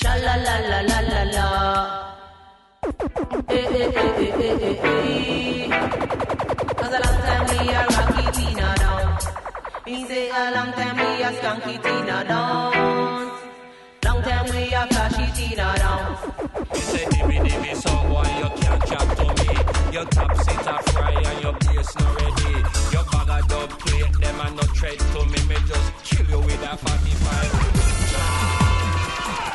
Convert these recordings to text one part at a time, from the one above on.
Sha la la la la la la. Eh eh eh eh eh eh eh. Cause a long time we are rocky Tina down. Me say a long time we are skunky Tina down. Long time we are flashy Tina down. You say dimmy dimmy so boy you can't chat to me. Your top seat a fry and your bass not ready. Your bag of dub plate them and no tread to me. Me just kill you with a 45.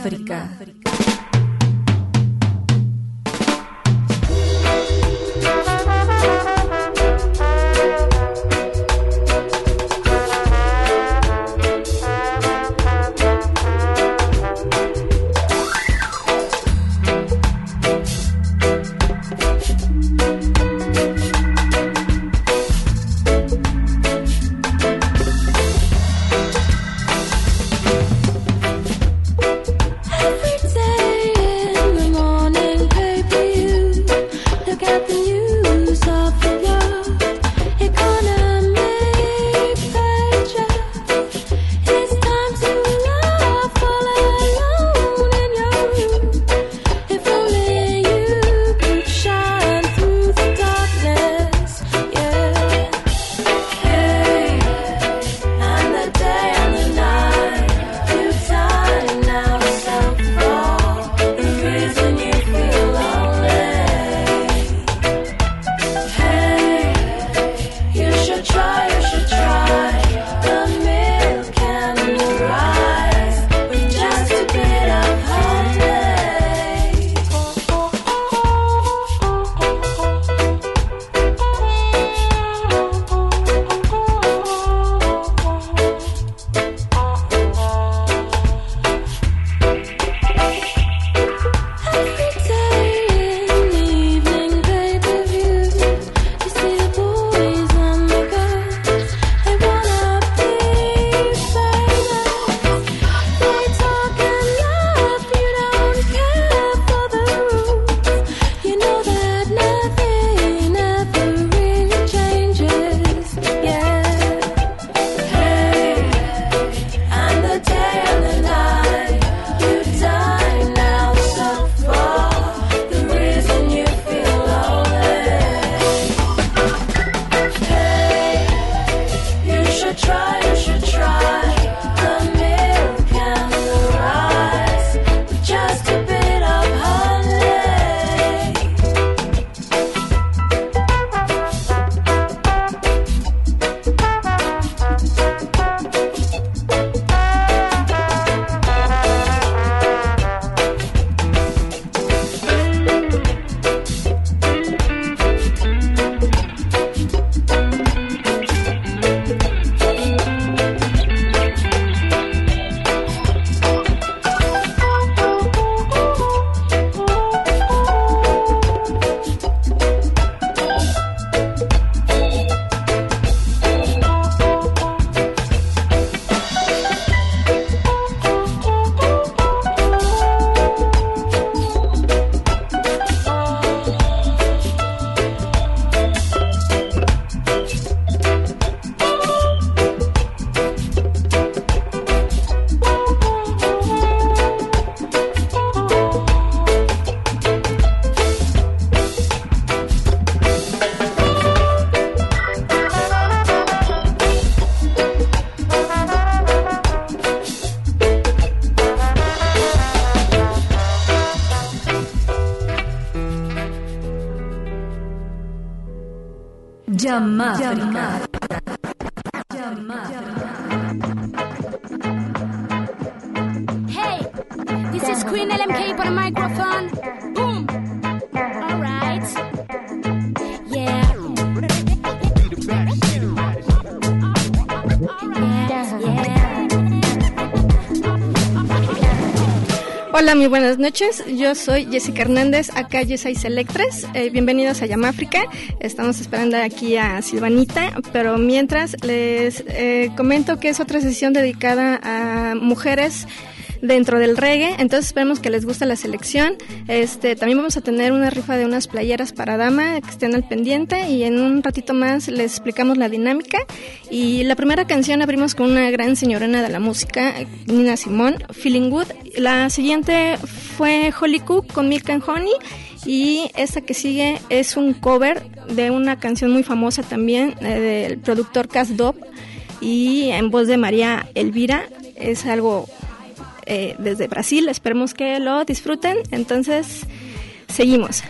Yamáfrica. Muy buenas noches. Yo soy Jessica Hernández, acá Yesai Selectres. Eh, bienvenidos a Yamáfrica. Estamos esperando aquí a Silvanita, pero mientras les eh, comento que es otra sesión dedicada a mujeres dentro del reggae, entonces esperemos que les guste la selección. Este, también vamos a tener una rifa de unas playeras para dama que estén al pendiente y en un ratito más les explicamos la dinámica. Y la primera canción abrimos con una gran señorona de la música, Nina Simón, Feeling Good. La siguiente fue Holly Cook con Milk and Honey y esta que sigue es un cover de una canción muy famosa también eh, del productor Cas Dop y en voz de María Elvira. Es algo eh, desde Brasil. Esperemos que lo disfruten. Entonces, seguimos.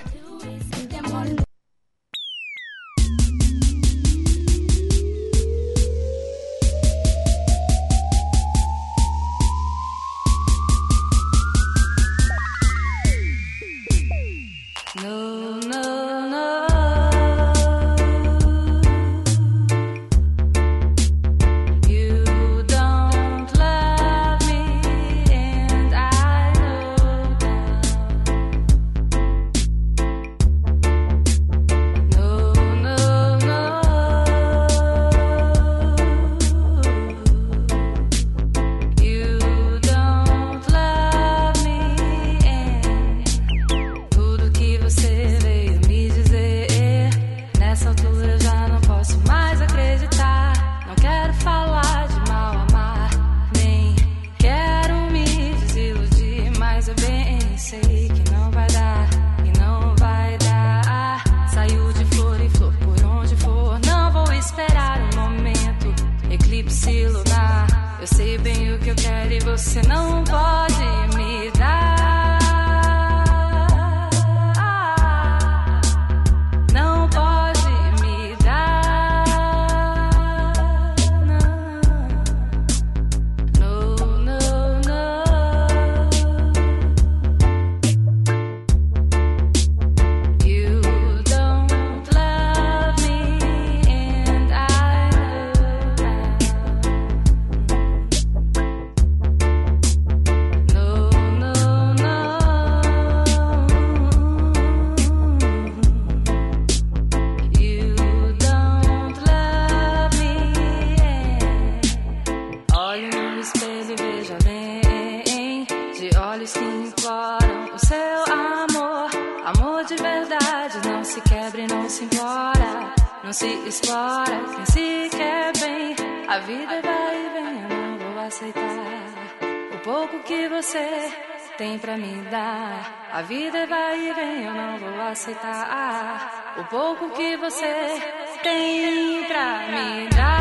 Bem o que eu quero e você não pode vida vai e vem, eu não vou aceitar. O pouco que você tem pra me dar.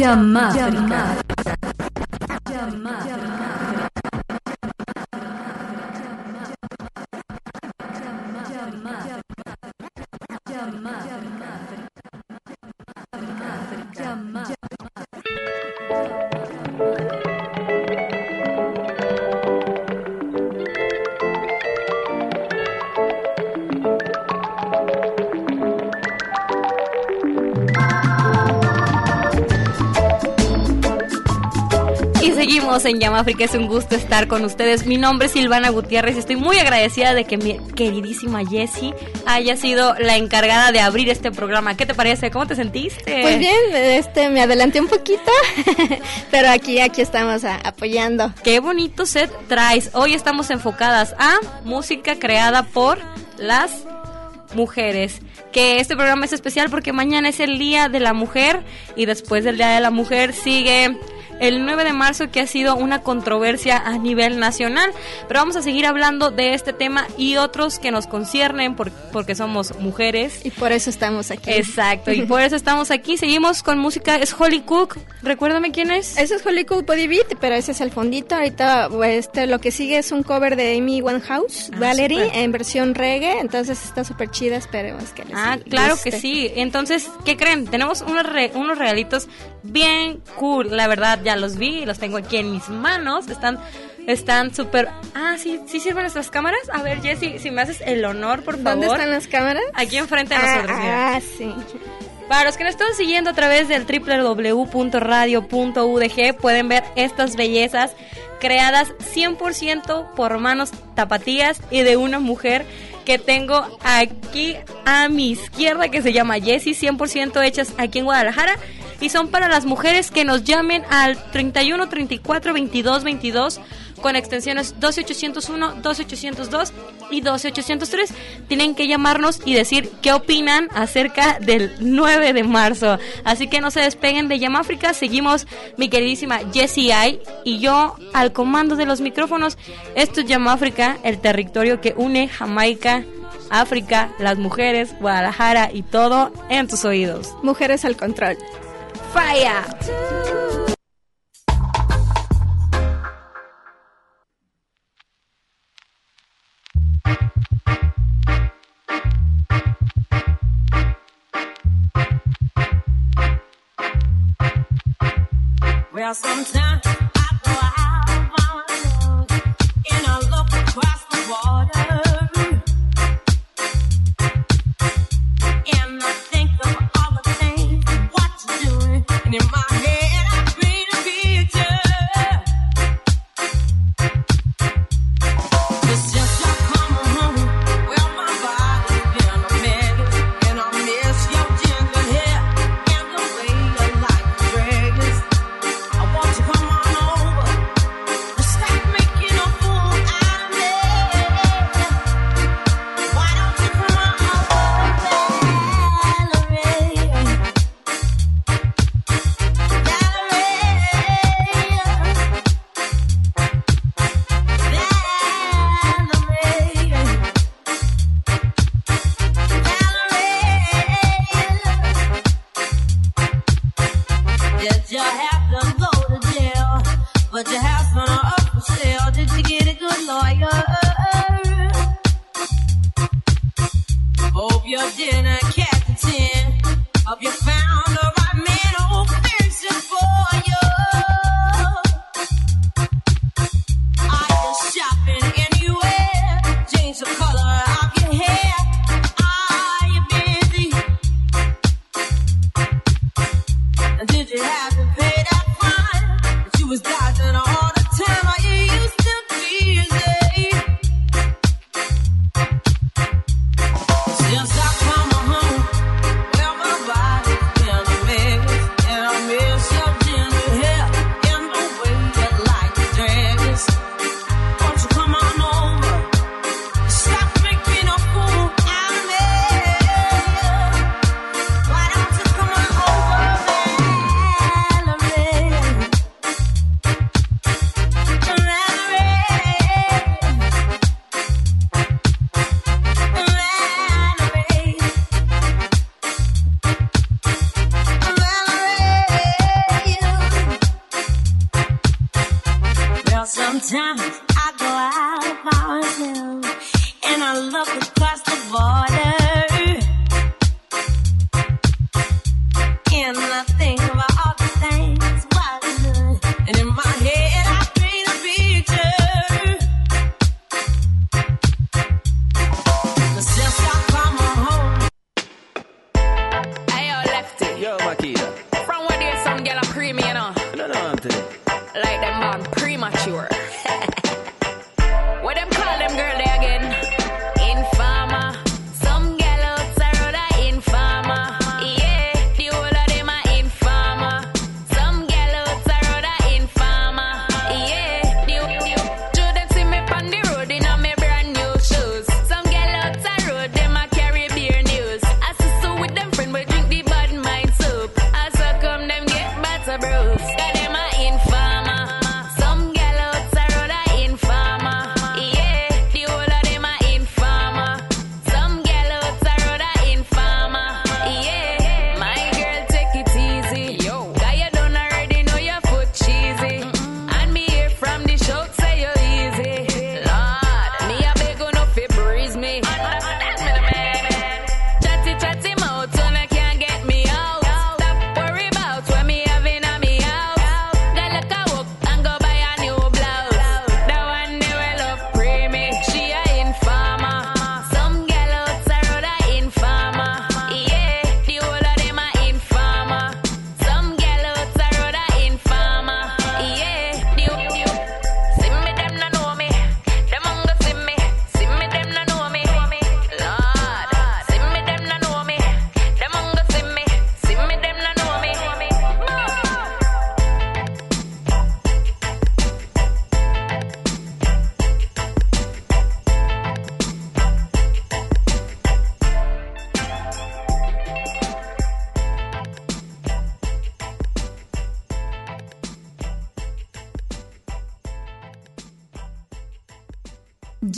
Yamáfrica. En Yamáfrica, es un gusto estar con ustedes. Mi nombre es Silvana Gutiérrez y estoy muy agradecida de que mi queridísima Jessie haya sido la encargada de abrir este programa. ¿Qué te parece? ¿Cómo te sentiste? Pues bien, este, me adelanté un poquito, pero aquí, aquí estamos a- apoyando. Qué bonito set traes. Hoy estamos enfocadas a música creada por las mujeres. Que este programa es especial porque mañana es el Día de la Mujer y después del Día de la Mujer sigue el 9 de marzo que ha sido una controversia a nivel nacional. Pero vamos a seguir hablando de este tema y otros que nos conciernen por- porque somos mujeres. Y por eso estamos aquí. Exacto, y por eso estamos aquí. Seguimos con música. Es Holly Cook. Recuérdame quién es. Ese es Holly Cool Body Beat, pero ese es el fondito. Ahorita este, lo que sigue es un cover de Amy Winehouse, Ah, Valerie, súper. en versión reggae. Entonces está súper chida, esperemos que les Ah, claro guste. que sí. Entonces, ¿qué creen? Tenemos unos, re- unos regalitos bien cool. La verdad, ya los vi, los tengo aquí en mis manos. Están están súper... Ah, sí, sí sirven nuestras cámaras. A ver, Jessy, si me haces el honor, por favor. ¿Dónde están las cámaras? Aquí enfrente de nosotros. mira. Ah, sí. Para los que nos están siguiendo a través del www.radio.udg pueden ver estas bellezas creadas 100% por manos tapatías y de una mujer que tengo aquí a mi izquierda que se llama Jessie, 100% hechas aquí en Guadalajara y son para las mujeres que nos llamen al 31 34 22 22 con extensiones 12801, 12802 y 12803. Tienen que llamarnos y decir qué opinan acerca del 9 de marzo. Así que no se despeguen de Yamáfrica. Seguimos mi queridísima Jessie I y yo al comando de los micrófonos. Esto es Yamáfrica, el territorio que une Jamaica, África, las mujeres, Guadalajara y todo en tus oídos. Mujeres al control. ¡Fire! Well, sometimes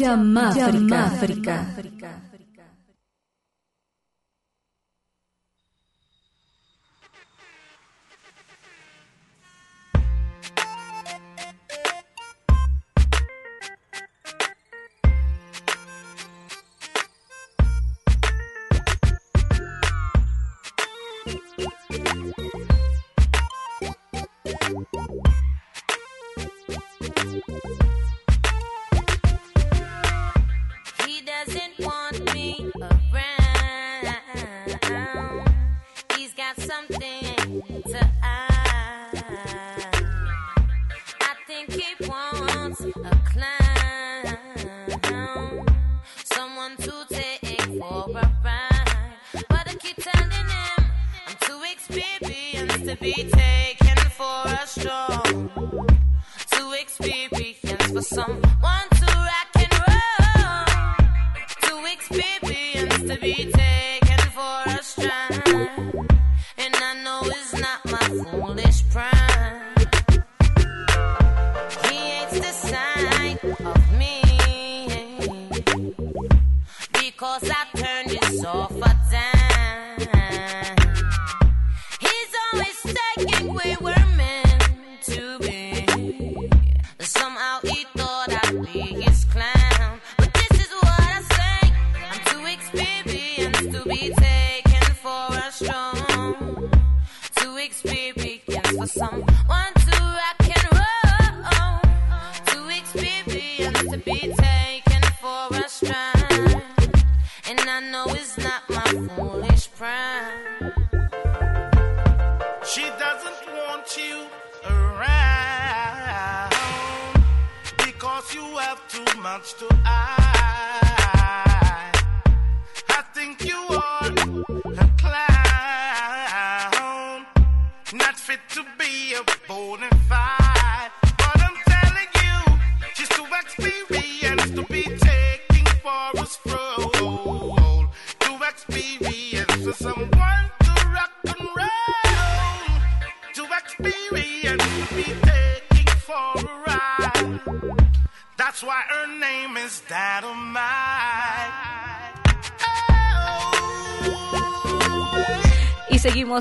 Yamáfrica. He Because I turned his sofa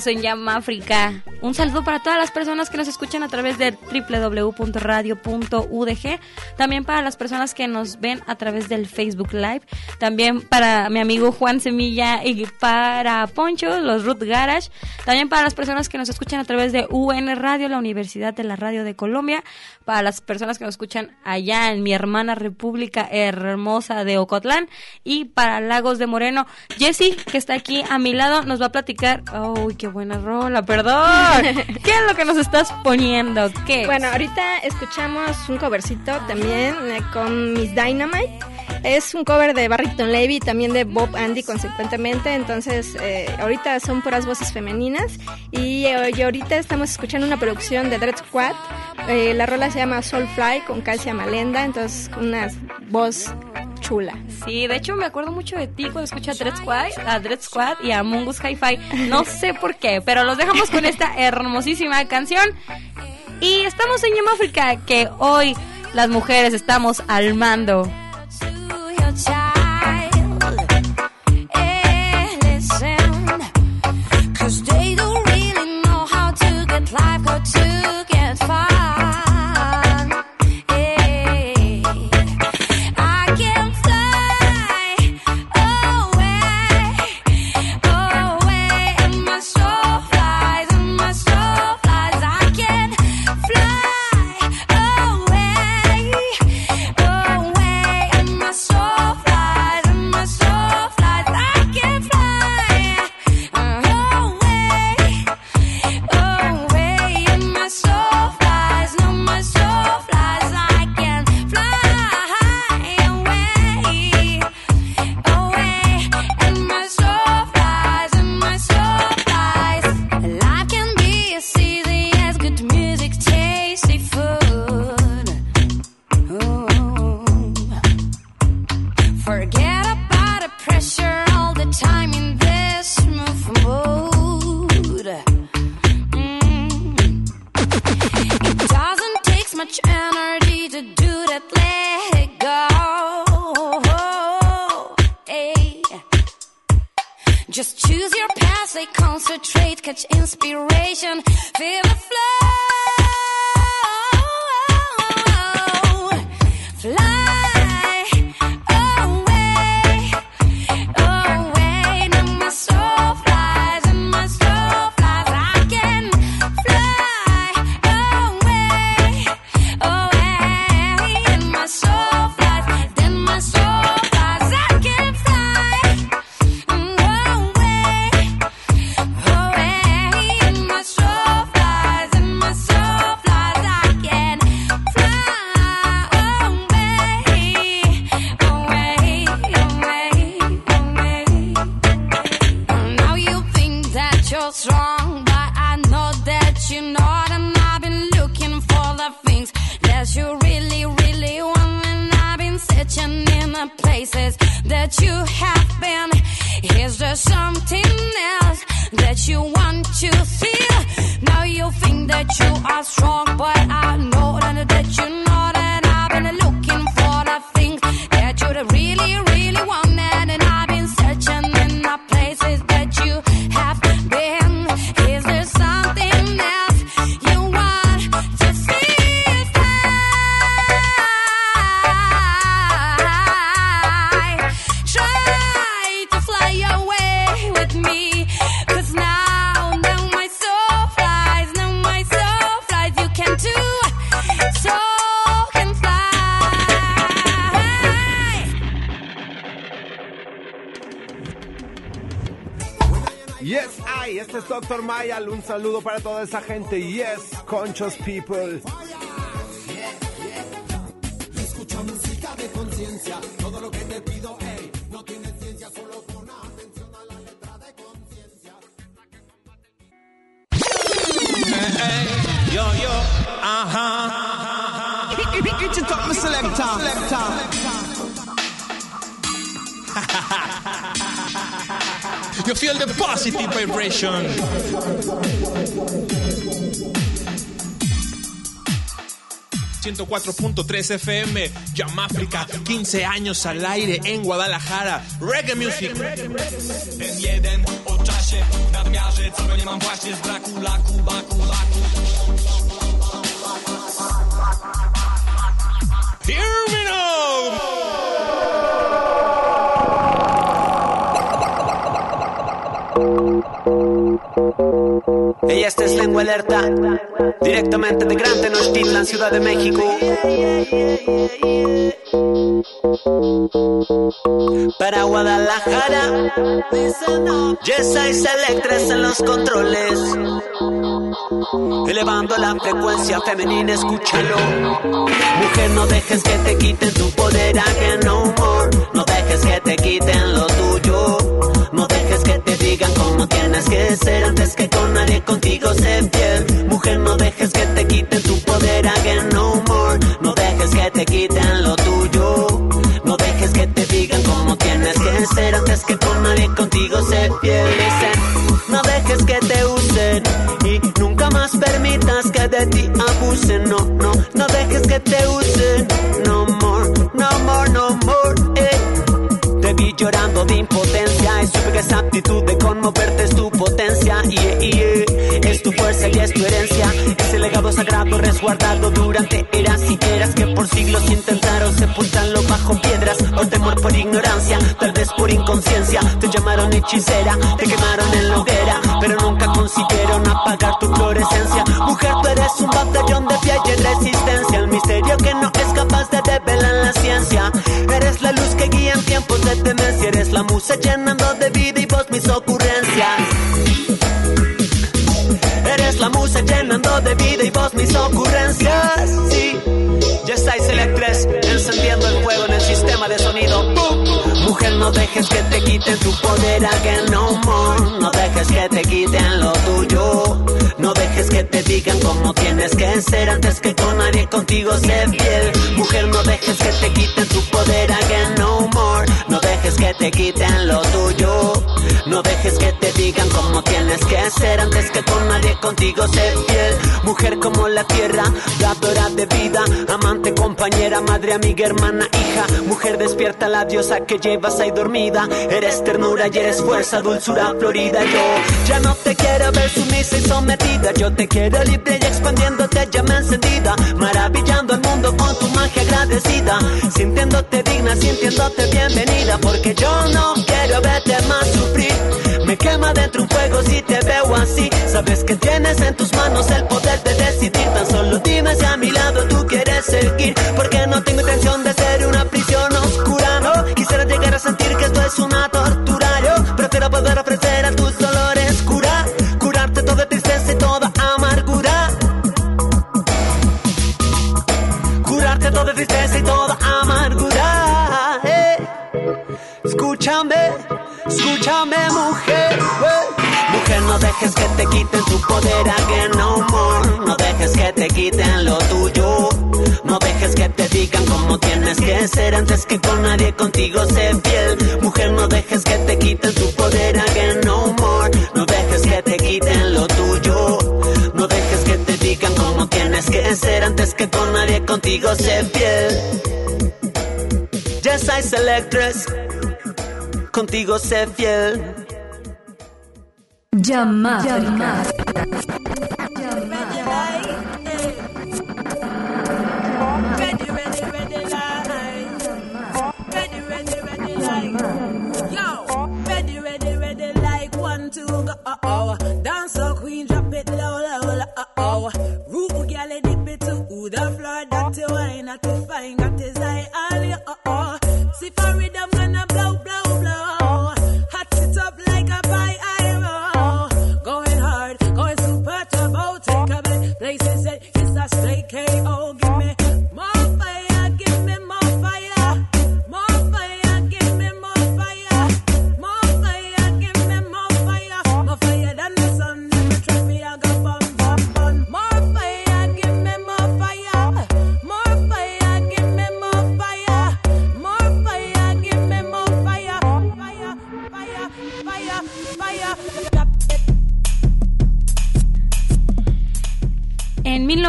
Seguimos en Llama África. Un saludo para todas las personas que nos escuchan a través de www.radio.udg. También para las personas que nos ven a través del Facebook Live. También para mi amigo Juan Semilla y para Poncho, los Root Garage. También para las personas que nos escuchan a través de UN Radio, la Universidad de la Radio de Colombia. Para las personas que nos escuchan allá en mi hermana República Hermosa de Ocotlán. Y para Lagos de Moreno. Jessy, que está aquí a mi lado, nos va a platicar. ¡Uy, qué buena rola! ¡Perdón! ¿Qué es lo que nos estás poniendo? ¿Qué? Bueno, ahorita escuchamos un covercito también eh, con Miss Dynamite. Es un cover de Barrington Levy también de Bob Andy consecuentemente. Entonces, eh, ahorita son puras voces femeninas. Y, eh, y ahorita estamos escuchando una producción de Dread Squad. Eh, la rola se llama Soulfly con Calcia Malenda. Entonces, una voz chula. Sí, de hecho me acuerdo mucho de ti cuando escuché a Dread Squad, a Dread Squad y a Mungus Hi-Fi. No sé por qué, pero los dejamos con esta hermosísima canción. Y estamos en África, que hoy las mujeres estamos al mando. Your child. Is there something else that you want to feel? Now you think that you are strong, but I know that, that you're not. And I've been looking Mayal. Un saludo para toda esa gente. Yes, Conchos People. Positive vibration. ...104.3 FM... Yamáfrica... ...15 años al aire en Guadalajara... ...Reggae Music... Ten jeden o czasie w nadmiarze, co go nie mam właśnie z braku laku, baku, Ella esta es Lengua Alerta, directamente de Gran Tenochtitlan, Ciudad de México. Para Guadalajara, Yesa y Selectres en los controles. Elevando la frecuencia femenina, escúchalo. Mujer, no dejes que te quiten tu poder, again no more. No dejes que te quiten lo tuyo. Tienes que ser antes que con nadie contigo se fiel. Mujer, no dejes que te quiten tu poder, again no more. No dejes que te quiten lo tuyo. No dejes que te digan cómo tienes que ser antes que con nadie contigo se. Dicen, no dejes que te usen y nunca más permitas que de ti abusen. No, no, no dejes que te usen. No esa actitud de conmoverte es tu potencia y es tu fuerza y es tu herencia. Ese legado sagrado resguardado durante eras y eras que por siglos intentaron sepultarlo bajo piedras por temor, por ignorancia, tal vez por inconsciencia. Te llamaron hechicera, te quemaron en la hoguera, pero nunca consiguieron apagar tu florescencia. Mujer, tú eres un batallón de pie y en resistencia, Eres la luz que guía en tiempos de temencia, eres la musa llenando de vida y voz mis ocurrencias. Eres la musa llenando de vida y voz mis ocurrencias. Sí, ya estáis Electres encendiendo el fuego en el sistema de sonido. Mujer, no dejes que te quiten tu poder, again no more. No dejes que te quiten lo tuyo. Te digan cómo tienes que ser antes que con nadie contigo se fiel. Mujer, no dejes que te quiten tu poder, again no more. No dejes que te quiten lo tuyo. No dejes que te digan cómo tienes que ser antes que con nadie contigo sé fiel. Mujer como la tierra, dadora de vida, amante, compañera, madre, amiga, hermana, hija. Mujer despierta la diosa que llevas ahí dormida. Eres ternura y eres fuerza, dulzura, florida. Yo ya no te quiero ver sumisa y sometida. Yo te quiero libre y expandiéndote llama encendida. Maravillando el mundo con tu magia agradecida. Sintiéndote digna, sintiéndote bienvenida. Porque yo no quiero verte más sufrir. Me quema dentro un fuego si te veo así. Sabes que tienes en tus manos el poder de decidir. Tan solo dime si a mi lado tú quieres seguir. Porque no tengo intención de ser una prisión oscura. No quisiera llegar a sentir que esto es una tortura. Yo prefiero poder ofrecer a tus dolores cura. Curarte toda tristeza y toda amargura. Curarte toda tristeza y toda amargura. eh. Escúchame, escúchame mujer. eh. Mujer, no dejes que te quiten tu poder again no more. No dejes que te quiten lo tuyo. No dejes que te digan cómo tienes que ser antes que con nadie contigo sé fiel. Mujer, no dejes que te quiten tu poder again no more. No dejes que te quiten lo tuyo. No dejes que te digan cómo tienes que ser antes que con nadie contigo sé fiel. Yes, I selectress. Contigo sé fiel. Llamáfrica. Ready, ready, ready, like. Ready, ready, ready, like. Yo, ready, ready, ready, like. One, two, go, uh oh. Dance a queen, drop it low, low, low, uh oh. Root girl, dip it to the floor. That you wine, that you fine, that is I, all you, uh oh. See for rhythm,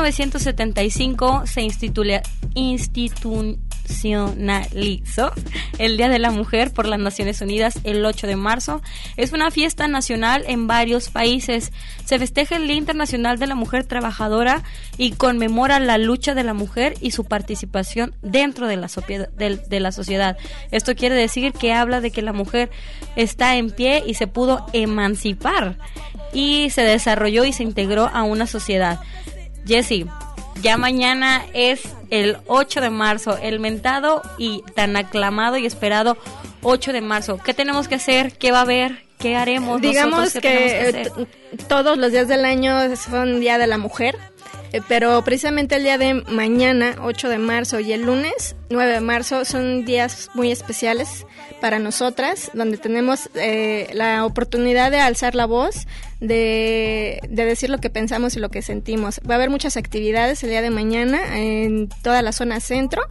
1975 se institucionalizó el Día de la Mujer por las Naciones Unidas el 8 de marzo. Es una fiesta nacional en varios países. Se festeja el Día Internacional de la Mujer Trabajadora y conmemora la lucha de la mujer y su participación dentro de la, de la sociedad. Esto quiere decir que habla de que la mujer está en pie y se pudo emancipar y se desarrolló y se integró a una sociedad. Jesse, ya mañana es el 8 de marzo, el mentado y tan aclamado y esperado 8 de marzo. ¿Qué tenemos que hacer? ¿Qué va a haber? ¿Qué haremos? Digamos nosotros? ¿Qué tenemos que, que hacer? eh, todos los días del año son Día de la Mujer, pero precisamente el día de mañana, 8 de marzo, y el lunes, 9 de marzo, son días muy especiales para nosotras, donde tenemos eh, la oportunidad de alzar la voz, de, de decir lo que pensamos y lo que sentimos. Va a haber muchas actividades el día de mañana en toda la zona centro,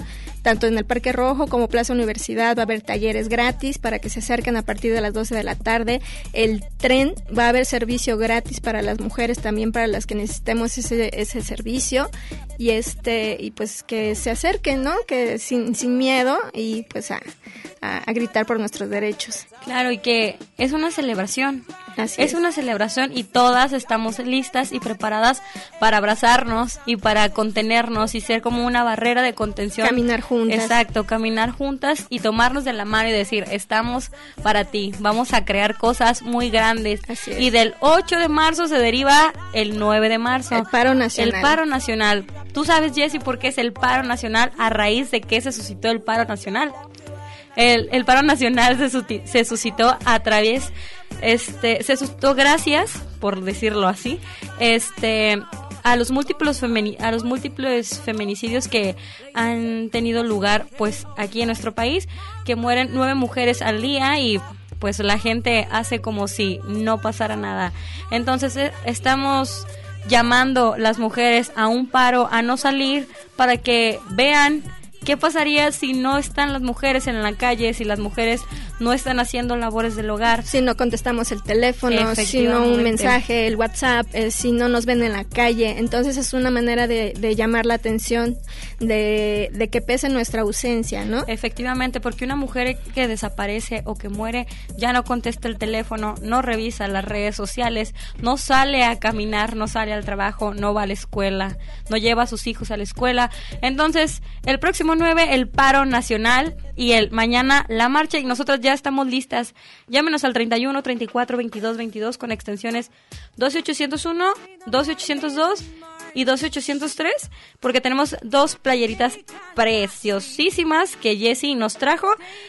tanto en el Parque Rojo como Plaza Universidad. Va a haber talleres gratis para que se acerquen a partir de las 12 de la tarde. El tren va a haber servicio gratis para las mujeres, también para las que necesitemos ese, ese servicio. Y este y pues que se acerquen, ¿no? Que sin, sin miedo y pues a, a, a gritar por nuestros derechos. Claro, y que es una celebración. Así es, es. una celebración y todas estamos listas y preparadas para abrazarnos y para contenernos y ser como una barrera de contención. Caminar juntas. Exacto, caminar juntas y tomarnos de la mano y decir, estamos para ti, vamos a crear cosas muy grandes. Así es. Y del 8 de marzo se deriva el 9 de marzo. El paro nacional. El paro nacional. ¿Tú sabes, Jessy, por qué es el paro nacional? A raíz de que se suscitó el paro nacional. El, el paro nacional se, suscitó a través, este, se suscitó gracias, por decirlo así, este, a los múltiples femini- a los múltiples feminicidios que han tenido lugar, pues, aquí en nuestro país, que mueren nueve mujeres al día y pues la gente hace como si no pasara nada. Entonces eh, estamos llamando las mujeres a un paro, a no salir, para que vean qué pasaría si no están las mujeres en la calle, si las mujeres no están haciendo labores del hogar. Si no contestamos el teléfono, si no un mensaje, el WhatsApp, eh, si no nos ven en la calle. Entonces es una manera de, de llamar la atención, de, de que pese nuestra ausencia, ¿no? Efectivamente, porque una mujer que desaparece o que muere ya no contesta el teléfono, no revisa las redes sociales, no sale a caminar, no sale al trabajo, no va a la escuela, no lleva a sus hijos a la escuela. Entonces, el próximo 9 el paro nacional y el mañana la marcha y nosotros ya estamos listas. Llámenos al 31 34 22 22 con extensiones 12801, 12802 y 12803 porque tenemos dos playeritas preciosísimas que Jessie nos trajo.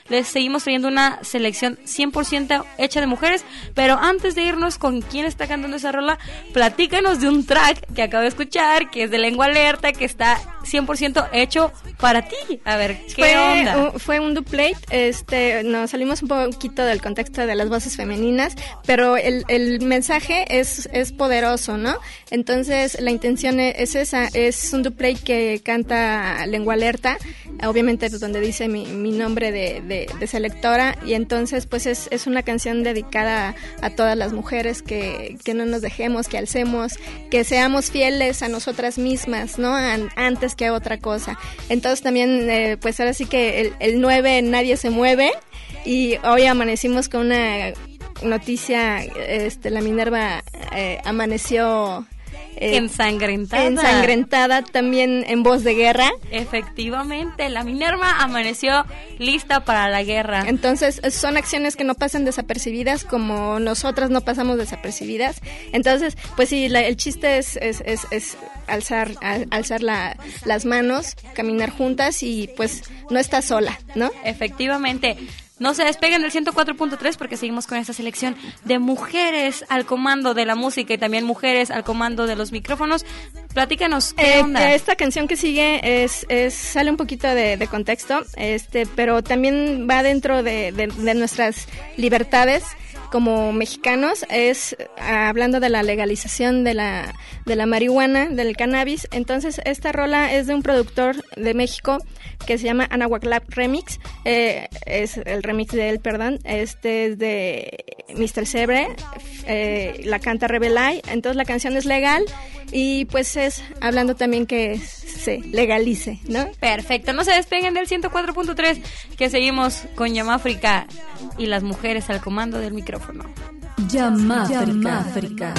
Les seguimos trayendo una selección 100% hecha de mujeres, pero antes de irnos con quién está cantando esa rola, platícanos de un track que acabo de escuchar, que es de lengua alerta, que está 100% hecho para ti. A ver, ¿qué fue, onda? un- fue un duplate, este, nos salimos un poquito del contexto de las voces femeninas, pero el, el mensaje es, es poderoso, ¿no? Entonces la intención e- es esa, es un duplate que canta lengua alerta, obviamente pues, donde dice mi, mi nombre de, de- de selectora, y entonces pues es, es una canción dedicada a, todas las mujeres que, que no nos dejemos, que alcemos, que seamos fieles a nosotras mismas, ¿no? An- antes que a otra cosa. Entonces también, eh, pues ahora sí que el, el 9 nadie se mueve. Y hoy amanecimos con una noticia, este, la Minerva eh, amaneció... eh, Ensangrentada. Ensangrentada también en voz de guerra. Efectivamente, la Minerva amaneció lista para la guerra. Entonces, son acciones que no pasan desapercibidas como nosotras no pasamos desapercibidas. Entonces, pues sí, la- el chiste es, es, es, es alzar, al- alzar la- las manos, caminar juntas y pues no estás sola, ¿no? Efectivamente. No se despeguen del 104.3 porque seguimos con esta selección de mujeres al comando de la música y también mujeres al comando de los micrófonos. Platícanos, ¿qué Eh, onda? esta canción que sigue es, es sale un poquito de, de contexto, este, pero también va dentro de, de- de nuestras libertades como mexicanos. Es ah, hablando de la legalización de la, de la marihuana, del cannabis. Entonces, esta rola es de un productor de México que se llama Anahuac Lab Remix. Eh, es el remix de él, perdón. Este es de Mr. Sebre. eh, la canta Rebelay. Entonces, la canción es legal y pues es hablando también que se legalice, ¿no? Perfecto, no se despeguen del 104.3 que seguimos con Yamáfrica y las mujeres al comando del micrófono. Yamáfrica. Yamáfrica.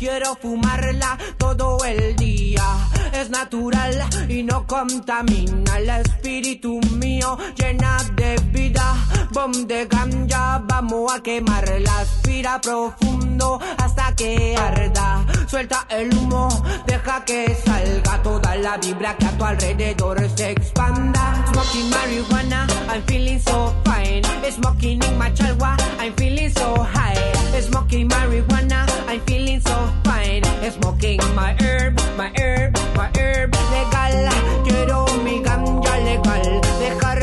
Quiero fumarla todo el día. Es natural y no contamina el espíritu mío llena de vida. Bom de ganja, vamos a quemarla. Aspira profundo hasta que arda. Suelta el humo, deja que salga toda la vibra que a tu alrededor se expanda. Smoking marijuana, I'm feeling so fine. Smoking in my chalwa, I'm feeling so high. Smoking marijuana, I'm feeling so fine. Smoking my herb, my herb, my herb. Legal, quiero mi ganja legal. Dejar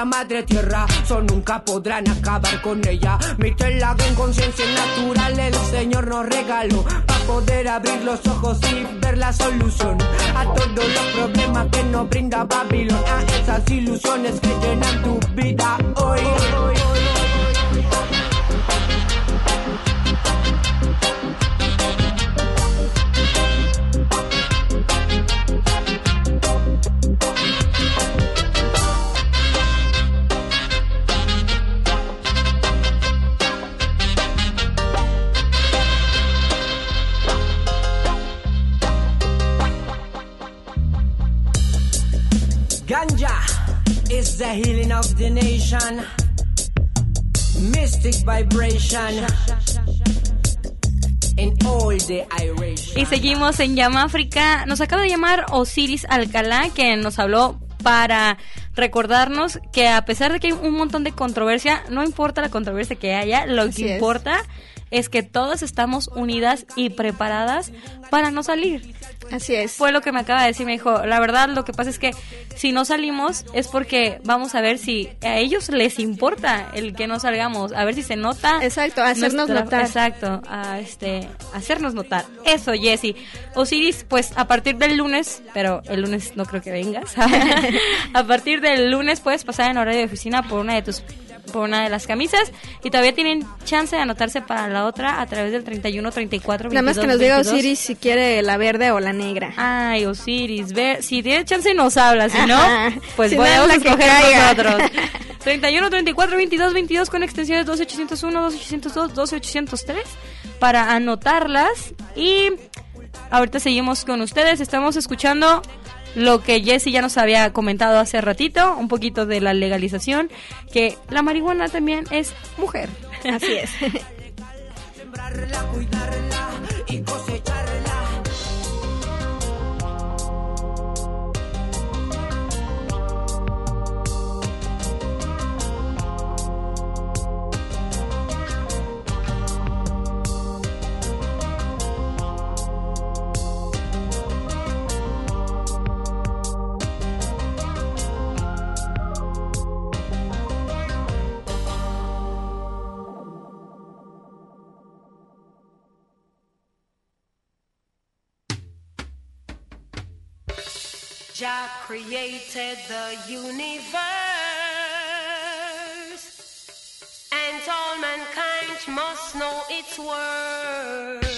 la madre tierra. So nunca podrán acabar con ella. Mi tela en conciencia natural el Señor nos regaló. Para poder abrir los ojos y ver la solución a todos los problemas que nos brinda Babilón. A esas ilusiones que llenan tu vida hoy. Vibration in all the Irish. Y seguimos en Llama África. Nos acaba de llamar Osiris Alcalá, que nos habló para recordarnos que a pesar de que hay un montón de controversia, no importa la controversia que haya, lo Así que importa es que todas estamos unidas y preparadas para no salir. Así es. Fue lo que me acaba de decir, me dijo, la verdad lo que pasa es que si no salimos es porque vamos a ver si a ellos les importa el que no salgamos, a ver si se nota. Exacto, hacernos notar. Exacto, a este, hacernos notar. Eso, Jessy. Osiris, pues a partir del lunes, pero el lunes no creo que vengas. a partir del lunes puedes pasar en horario de oficina por una de tus por una de las camisas y todavía tienen chance de anotarse para la otra a través del 31 34 Nada más que 22, nos diga 22. Osiris si quiere la verde o la negra. Ay, Osiris, ver, si tiene chance nos habla, si no, Ajá. pues Si no, podemos la que escoger nosotros. 31, 34, 22, 22 con extensiones 12801, 12802, 12803 para anotarlas y ahorita seguimos con ustedes, estamos escuchando lo que Jesse ya nos había comentado hace ratito, un poquito de la legalización, que la marihuana también es mujer. Así es. Jah created the universe, and all mankind must know its word.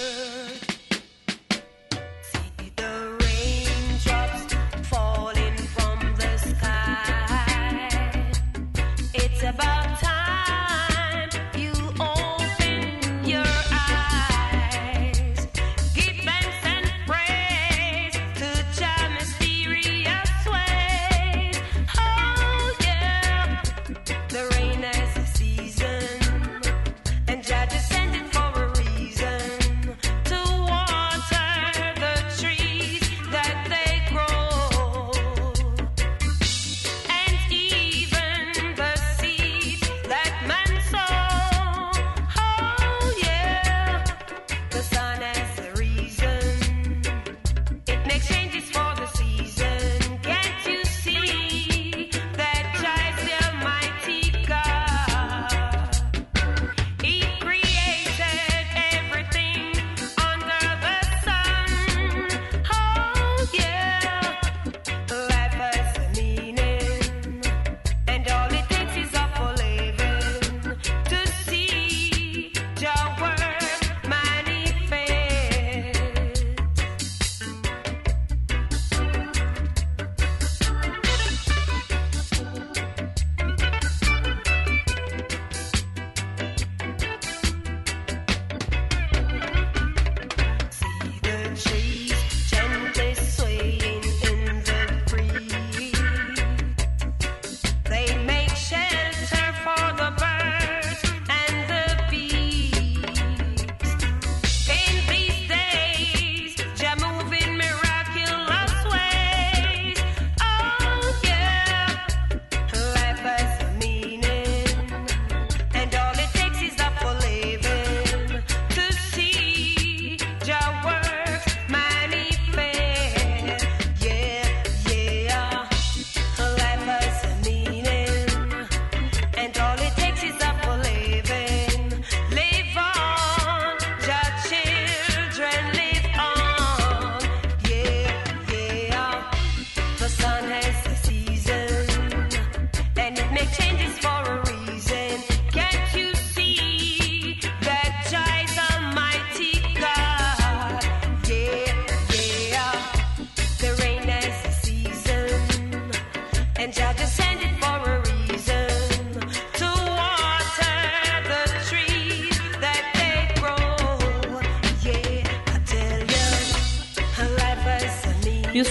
sun has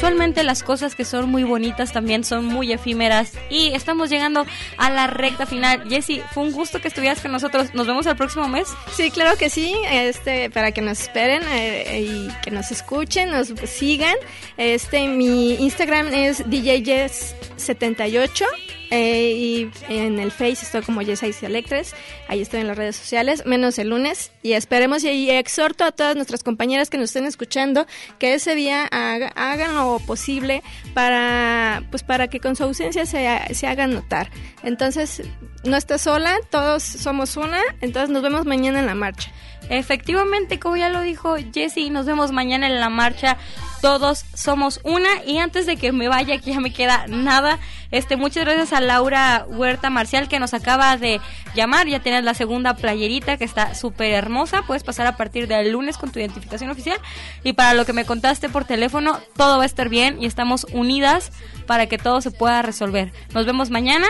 usualmente las cosas que son muy bonitas también son muy efímeras. Y estamos llegando a la recta final. Jessy, fue un gusto que estuvieras con nosotros. Nos vemos el próximo mes. Sí, claro que sí, este, para que nos esperen eh, y que nos escuchen, nos sigan. Este, mi Instagram es DJJess78 eh, y en el Face estoy como Yes Electres, ahí estoy en las redes sociales, menos el lunes. Y esperemos y, exhorto a todas nuestras compañeras que nos estén escuchando que ese día haga- hagan lo posible para, pues para que con su ausencia se, se hagan notar. Entonces, no estás sola, todos somos una, entonces nos vemos mañana en la marcha. Efectivamente, como ya lo dijo Jessy, nos vemos mañana en la marcha. Todos somos una. Y antes de que me vaya, que ya me queda nada, este, muchas gracias a Laura Huerta Marcial que nos acaba de llamar. Ya tienes la segunda playerita que está súper hermosa. Puedes pasar a partir del lunes con tu identificación oficial. Y para lo que me contaste por teléfono, todo va a estar bien y estamos unidas para que todo se pueda resolver. Nos vemos mañana.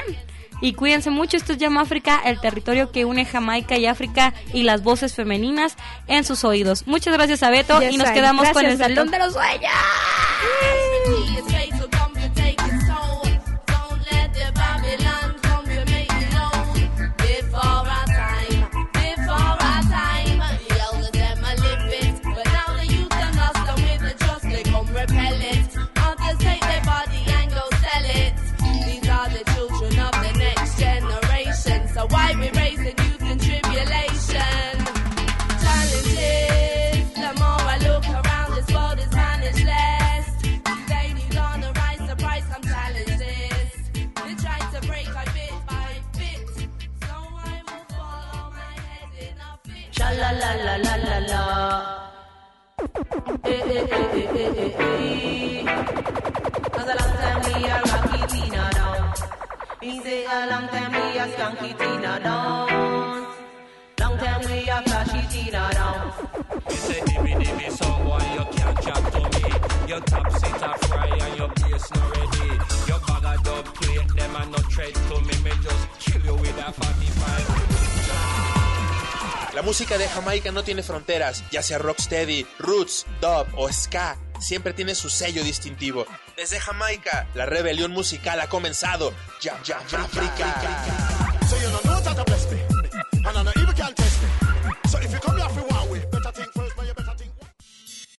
Y cuídense mucho, esto es Llama África, el territorio que une Jamaica y África y las voces femeninas en sus oídos. Muchas gracias a Beto Yes, y nos quedamos con el Salón Beto. de los Sueños. Long a say you to me them no to me just a 45 La música de Jamaica no tiene fronteras, ya sea rocksteady, roots, dub o ska, siempre tiene su sello distintivo desde Jamaica. La rebelión musical ha comenzado. Ya, ya, ya, África. So So if you come think